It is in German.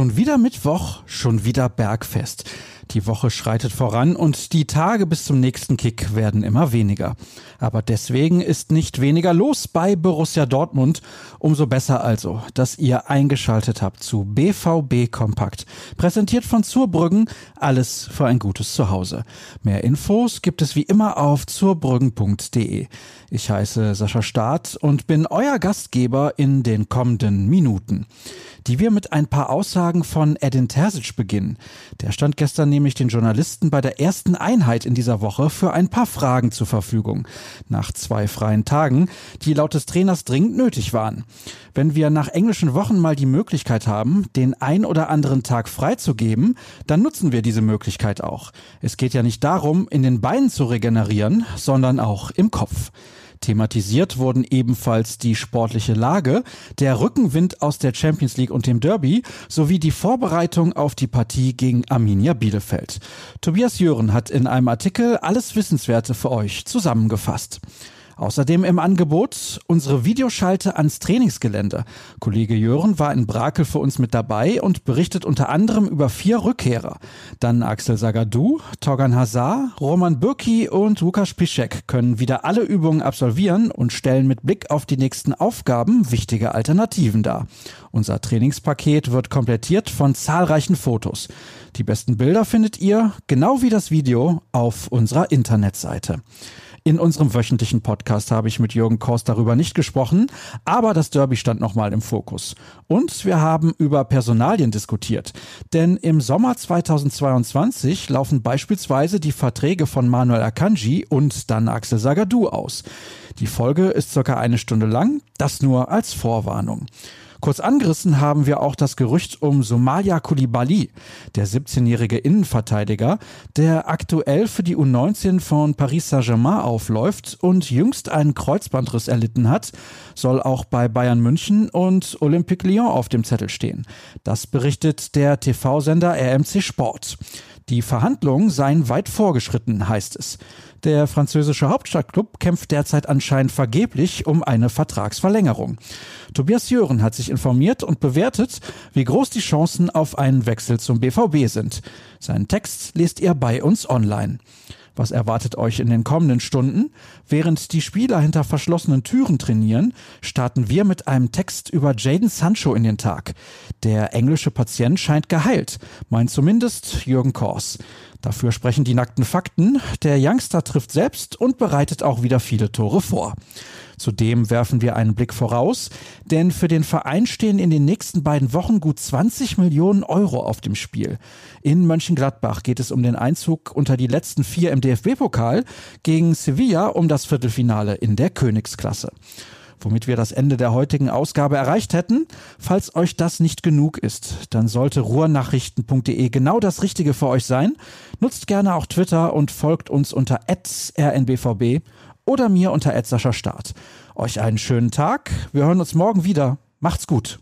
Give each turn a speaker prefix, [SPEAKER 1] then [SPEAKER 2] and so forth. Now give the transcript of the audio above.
[SPEAKER 1] Schon wieder Mittwoch, schon wieder Bergfest. Die Woche schreitet voran und die Tage bis zum nächsten Kick werden immer weniger. Aber deswegen ist nicht weniger los bei Borussia Dortmund. Umso besser also, dass ihr eingeschaltet habt zu BVB Kompakt. Präsentiert von Zurbrüggen. Alles für ein gutes Zuhause. Mehr Infos gibt es wie immer auf zurbrüggen.de. Ich heiße Sascha Staat und bin euer Gastgeber in den kommenden Minuten die wir mit ein paar Aussagen von Edin Terzic beginnen. Der stand gestern nämlich den Journalisten bei der ersten Einheit in dieser Woche für ein paar Fragen zur Verfügung. Nach zwei freien Tagen, die laut des Trainers dringend nötig waren. Wenn wir nach englischen Wochen mal die Möglichkeit haben, den ein oder anderen Tag freizugeben, dann nutzen wir diese Möglichkeit auch. Es geht ja nicht darum, in den Beinen zu regenerieren, sondern auch im Kopf. Thematisiert wurden ebenfalls die sportliche Lage, der Rückenwind aus der Champions League und dem Derby sowie die Vorbereitung auf die Partie gegen Arminia Bielefeld. Tobias Jören hat in einem Artikel alles Wissenswerte für euch zusammengefasst. Außerdem im Angebot unsere Videoschalte ans Trainingsgelände. Kollege Jören war in Brakel für uns mit dabei und berichtet unter anderem über vier Rückkehrer. Dann Axel Sagadou, Torgan Hazard, Roman Bürki und Lukas Piszek können wieder alle Übungen absolvieren und stellen mit Blick auf die nächsten Aufgaben wichtige Alternativen dar. Unser Trainingspaket wird komplettiert von zahlreichen Fotos. Die besten Bilder findet ihr, genau wie das Video, auf unserer Internetseite. In unserem wöchentlichen Podcast habe ich mit Jürgen Kors darüber nicht gesprochen, aber das Derby stand nochmal im Fokus. Und wir haben über Personalien diskutiert. Denn im Sommer 2022 laufen beispielsweise die Verträge von Manuel Akanji und dann Axel Sagadou aus. Die Folge ist circa eine Stunde lang, das nur als Vorwarnung. Kurz angerissen haben wir auch das Gerücht um Somalia Koulibaly, der 17-jährige Innenverteidiger, der aktuell für die U19 von Paris Saint-Germain aufläuft und jüngst einen Kreuzbandriss erlitten hat, soll auch bei Bayern München und Olympique Lyon auf dem Zettel stehen. Das berichtet der TV-Sender RMC Sport. Die Verhandlungen seien weit vorgeschritten, heißt es. Der französische Hauptstadtklub kämpft derzeit anscheinend vergeblich um eine Vertragsverlängerung. Tobias Jören hat sich informiert und bewertet, wie groß die Chancen auf einen Wechsel zum BVB sind. Seinen Text lest ihr bei uns online. Was erwartet euch in den kommenden Stunden? Während die Spieler hinter verschlossenen Türen trainieren, starten wir mit einem Text über Jaden Sancho in den Tag. Der englische Patient scheint geheilt, meint zumindest Jürgen Kors. Dafür sprechen die nackten Fakten. Der Youngster trifft selbst und bereitet auch wieder viele Tore vor. Zudem werfen wir einen Blick voraus, denn für den Verein stehen in den nächsten beiden Wochen gut 20 Millionen Euro auf dem Spiel. In Mönchengladbach geht es um den Einzug unter die letzten vier im DFB-Pokal, gegen Sevilla um das Viertelfinale in der Königsklasse womit wir das Ende der heutigen Ausgabe erreicht hätten. Falls euch das nicht genug ist, dann sollte ruhrnachrichten.de genau das Richtige für euch sein. Nutzt gerne auch Twitter und folgt uns unter rnbvb oder mir unter Start. Euch einen schönen Tag. Wir hören uns morgen wieder. Macht's gut.